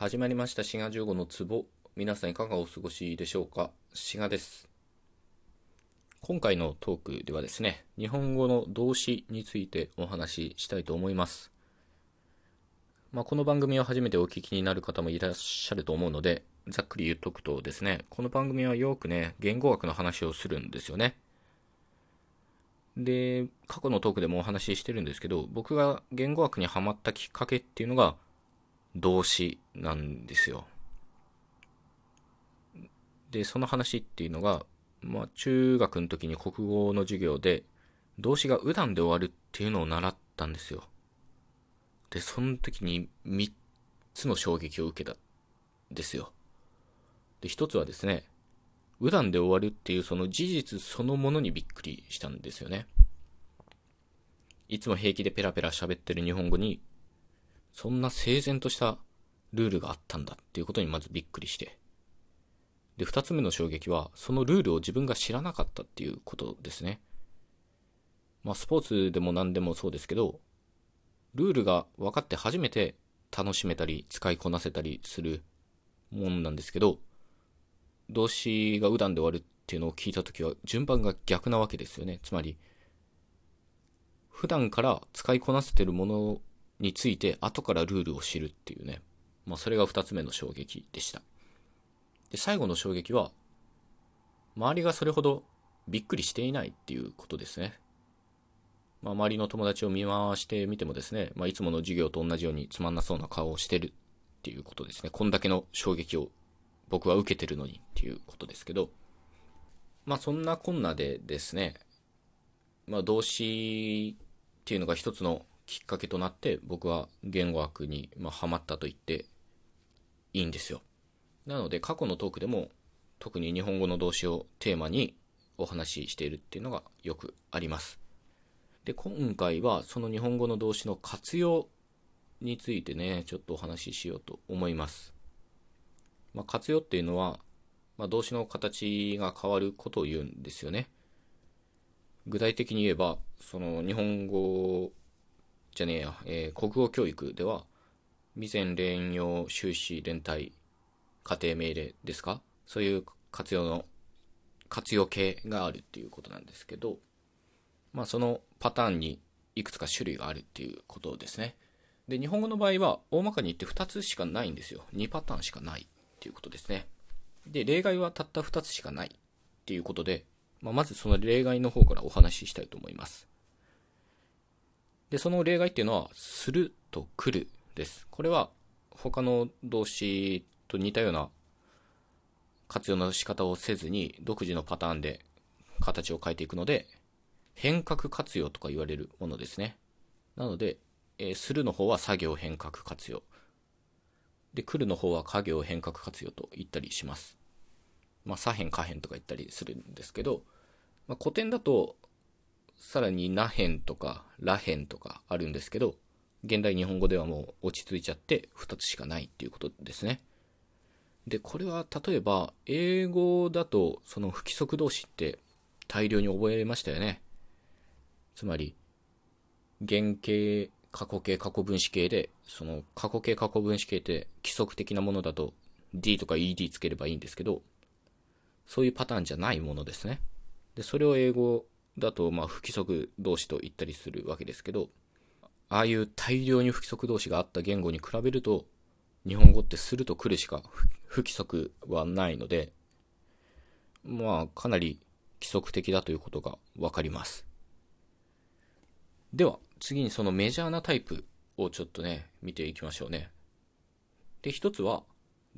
始まりました。滋賀15の壺。皆さんいかがお過ごしでしょうか？滋賀です。今回のトークではですね日本語の動詞についてお話ししたいと思います。まあ、この番組を初めてお聞きになる方もいらっしゃると思うのでざっくり言っとくとですねこの番組はよくね言語学の話をするんですよね。で過去のトークでもお話ししてるんですけど僕が言語学にハマったきっかけっていうのが動詞なんですよ。で、その話っていうのが、まあ、中学の時に国語の授業で、動詞がうだんで終わるっていうのを習ったんですよ。で、その時に3つの衝撃を受けたんですよ。で、1つはですね、うだんで終わるっていうその事実そのものにびっくりしたんですよね。いつも平気でペラペラ喋ってる日本語にそんな整然としたルールがあったんだっていうことにまずびっくりして。で、二つ目の衝撃は、そのルールを自分が知らなかったっていうことですね。まあ、スポーツでも何でもそうですけど、ルールが分かって初めて楽しめたり、使いこなせたりするもんなんですけど、動詞がうだんで終わるっていうのを聞いたときは、順番が逆なわけですよね。つまり、普段から使いこなせてるものについて後からルールを知るっていうね。まあそれが二つ目の衝撃でした。で、最後の衝撃は、周りがそれほどびっくりしていないっていうことですね。まあ周りの友達を見回してみてもですね、まあいつもの授業と同じようにつまんなそうな顔をしてるっていうことですね。こんだけの衝撃を僕は受けてるのにっていうことですけど、まあそんなこんなでですね、まあ動詞っていうのが一つのきっかけとなって僕は言語学に、まあ、ハマったと言っていいんですよ。なので過去のトークでも特に日本語の動詞をテーマにお話ししているっていうのがよくあります。で、今回はその日本語の動詞の活用についてね、ちょっとお話ししようと思います。まあ、活用っていうのは、まあ、動詞の形が変わることを言うんですよね。具体的に言えば、その日本語じゃねえや、えー、国語教育では、未然連用終始連帯家庭命令ですか？そういう活用の、活用形があるっていうことなんですけど、まあそのパターンにいくつか種類があるっていうことですね。で、日本語の場合は大まかに言って2つしかないんですよ。2パターンしかないっていうことですね。で、例外はたった2つしかないっていうことで、まあ、まずその例外の方からお話ししたいと思います。で、その例外っていうのは、すると来るです。これは他の動詞と似たような活用の仕方をせずに独自のパターンで形を変えていくので、変革活用とか言われるものですね。なので、えー、するの方は作業変革活用。で、来るの方は家業変革活用と言ったりします。まあ、左辺下辺とか言ったりするんですけど、まあ、古典だとさらにな辺とか、ら辺とかあるんですけど、現代日本語ではもう落ち着いちゃって2つしかないっていうことですね。で、これは例えば、英語だとその不規則動詞って大量に覚えましたよね。つまり、原型、過去形、過去分詞形で、その過去形、過去分詞形って規則的なものだと D とか ED つければいいんですけど、そういうパターンじゃないものですね。で、それを英語だと、まあ、不規則動詞と言ったりするわけですけど、ああいう大量に不規則動詞があった言語に比べると、日本語ってすると来るしか不規則はないので、まあ、かなり規則的だということがわかります。では、次にそのメジャーなタイプをちょっとね、見ていきましょうね。で、一つは、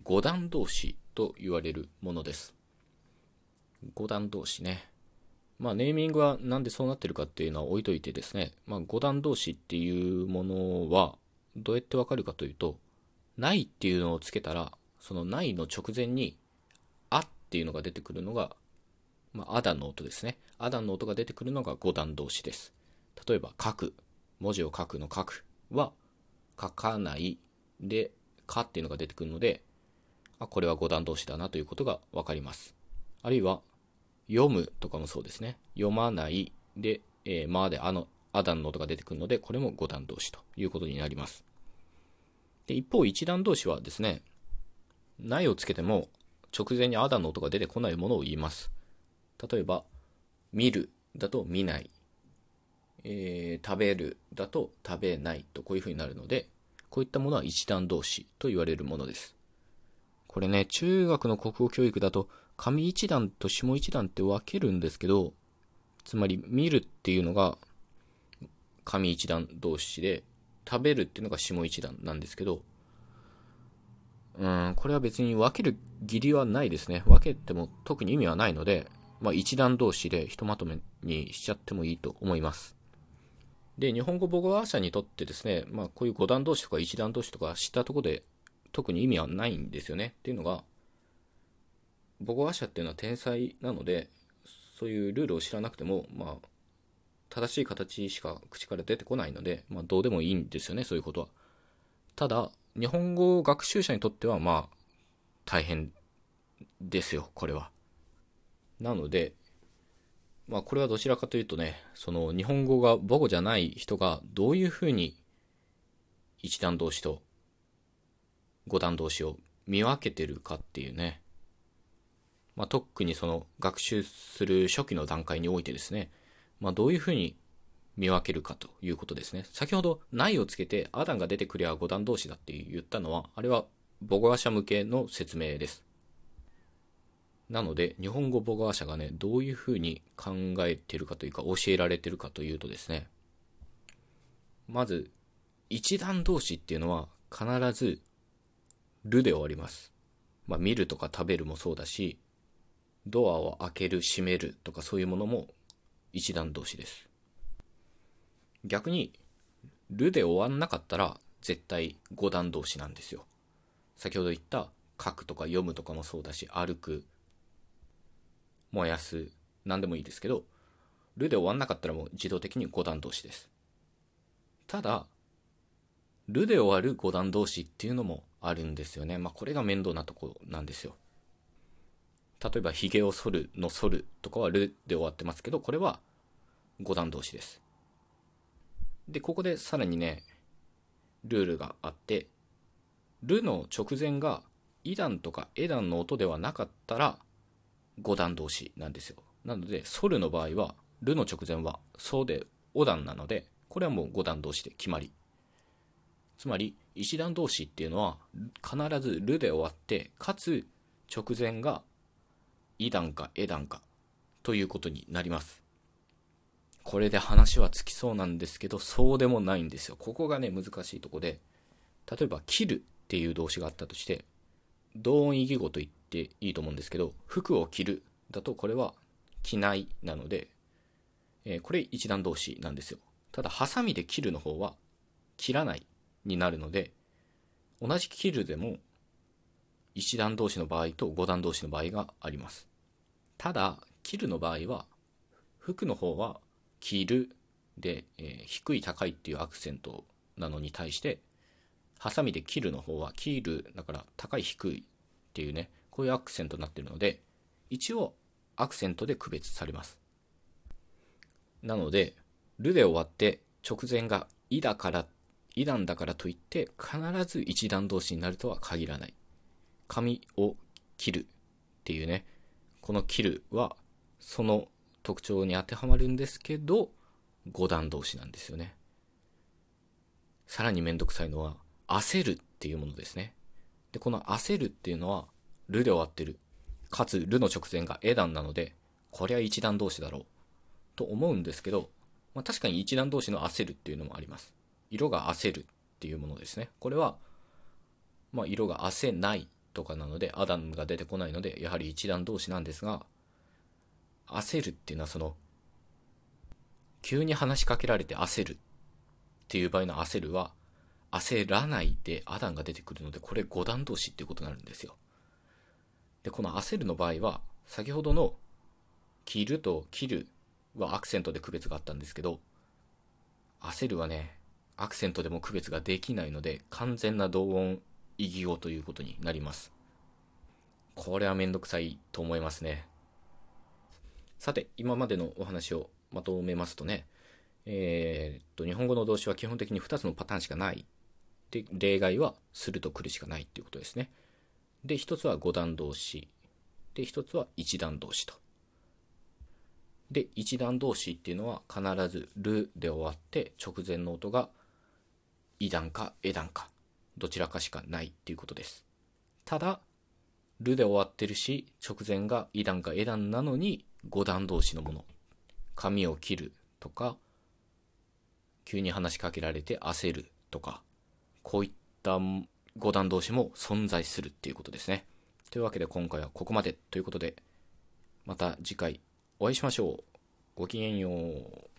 五段動詞と言われるものです。五段動詞ね。まあ、ネーミングはなんでそうなってるかっていうのは置いといてですね、まあ、五段同士っていうものはどうやってわかるかというと、ないっていうのをつけたら、そのないの直前に、あっていうのが出てくるのが、まあ、アダンの音ですね。アダンの音が出てくるのが五段動詞です。例えば、書く。文字を書くの書くは、書かないで、かっていうのが出てくるので、あ、これは五段動詞だなということがわかります。あるいは、読むとかもそうですね。読まないで、えー、まであの、アダンの音が出てくるので、これも五段動詞ということになります。で、一方、一段動詞はですね、ないをつけても直前にアダの音が出てこないものを言います。例えば、見るだと見ない。えー、食べるだと食べないとこういう風になるので、こういったものは一段動詞と言われるものです。これね、中学の国語教育だと上一段と下一段って分けるんですけど、つまり見るっていうのが上一段動詞で、食べるっていうのが下一段なんですけど、うん、これは別に分ける義理はないですね。分けても特に意味はないので、まあ一段同士でひとまとめにしちゃってもいいと思います。で、日本語母語話者にとってですね、まあこういう五段同士とか一段同士とか知ったとこで特に意味はないんですよね。っていうのが、母語話者っていうのは天才なので、そういうルールを知らなくても、まあ、正しい形しか口から出てこないので、まあどうでもいいんですよね、そういうことは。ただ、日本語学習者にとってはまあ大変ですよ、これは。なので、まあこれはどちらかというとね、その日本語が母語じゃない人がどういうふうに一段動詞と五段動詞を見分けてるかっていうね、まあ特にその学習する初期の段階においてですね、まあどういうふうに見分けるかということですね。先ほど、ないをつけて、アダンが出てくりゃ五段同士だって言ったのは、あれは母語話者向けの説明です。なので、日本語母語話者がね、どういうふうに考えてるかというか、教えられてるかというとですね、まず、一段同士っていうのは、必ず、るで終わります。まあ、見るとか食べるもそうだし、ドアを開ける、閉めるとかそういうものも一段同士です。逆に、るで終わんなかったら、絶対五段動詞なんですよ。先ほど言った書くとか読むとかもそうだし、歩く、燃やす、何でもいいですけど、るで終わんなかったらもう自動的に五段動詞です。ただ、るで終わる五段動詞っていうのもあるんですよね。まあこれが面倒なとこなんですよ。例えば、髭を剃るの剃るとかはるで終わってますけど、これは五段動詞です。で、ここでさらにね、ルールがあって、るの直前が、イ段とかエ段の音ではなかったら、五段同士なんですよ。なので、ソルの場合は、るの直前は、ソでお段なので、これはもう五段同士で決まり。つまり、一段同士っていうのは、必ずるで終わって、かつ、直前が、イ段かエ段か、ということになります。これで話はつきそうなんですけど、そうでもないんですよ。ここがね、難しいとこで、例えば、切るっていう動詞があったとして、同音異義語と言っていいと思うんですけど、服を着るだとこれは着ないなので、えー、これ一段動詞なんですよ。ただ、ハサミで切るの方は、切らないになるので、同じ切るでも、一段動詞の場合と五段動詞の場合があります。ただ、切るの場合は、服の方は着るで、えー、低い高いっていうアクセントなのに対して、ハサミで切るの方は、切る、だから高い低いっていうね、こういうアクセントになってるので、一応アクセントで区別されます。なので、るで終わって直前がいだから、いなんだからといって必ず一段同士になるとは限らない。髪を切るっていうね、この切るはその特徴に当てはまるんですけど、五段同士なんですよね。さらにめんどくさいのは、焦るっていうものですね。で、この焦るっていうのは、るで終わってる。かつ、るの直前がえ段なので、こりゃ一段同士だろう。と思うんですけど、まあ、確かに一段同士の焦るっていうのもあります。色が焦るっていうものですね。これは、まあ、色が焦ないとかなので、アダンが出てこないので、やはり一段同士なんですが、焦るっていうのはその、急に話しかけられて焦るっていう場合の焦るは、焦らないでアダンが出てくるので、これ五段同士っていうことになるんですよ。で、この焦るの場合は、先ほどの切ると切るはアクセントで区別があったんですけど、焦るはね、アクセントでも区別ができないので、完全な同音異義語ということになります。これはめんどくさいと思いますね。さて、今までのお話をまとめますとね、えー、っと、日本語の動詞は基本的に2つのパターンしかない。で、例外はすると来るしかないっていうことですね。で、一つは五段動詞。で、一つは一段動詞と。で、一段動詞っていうのは必ずるで終わって直前の音がい段かえ段かどちらかしかないっていうことです。ただ、るで終わってるし、直前がい段かえ段なのに五段動詞のもの。髪を切るとか、急に話しかけられて焦るとか、こういった五段動詞も存在するっていうことですね。というわけで今回はここまでということで、また次回お会いしましょう。ごきげんよう。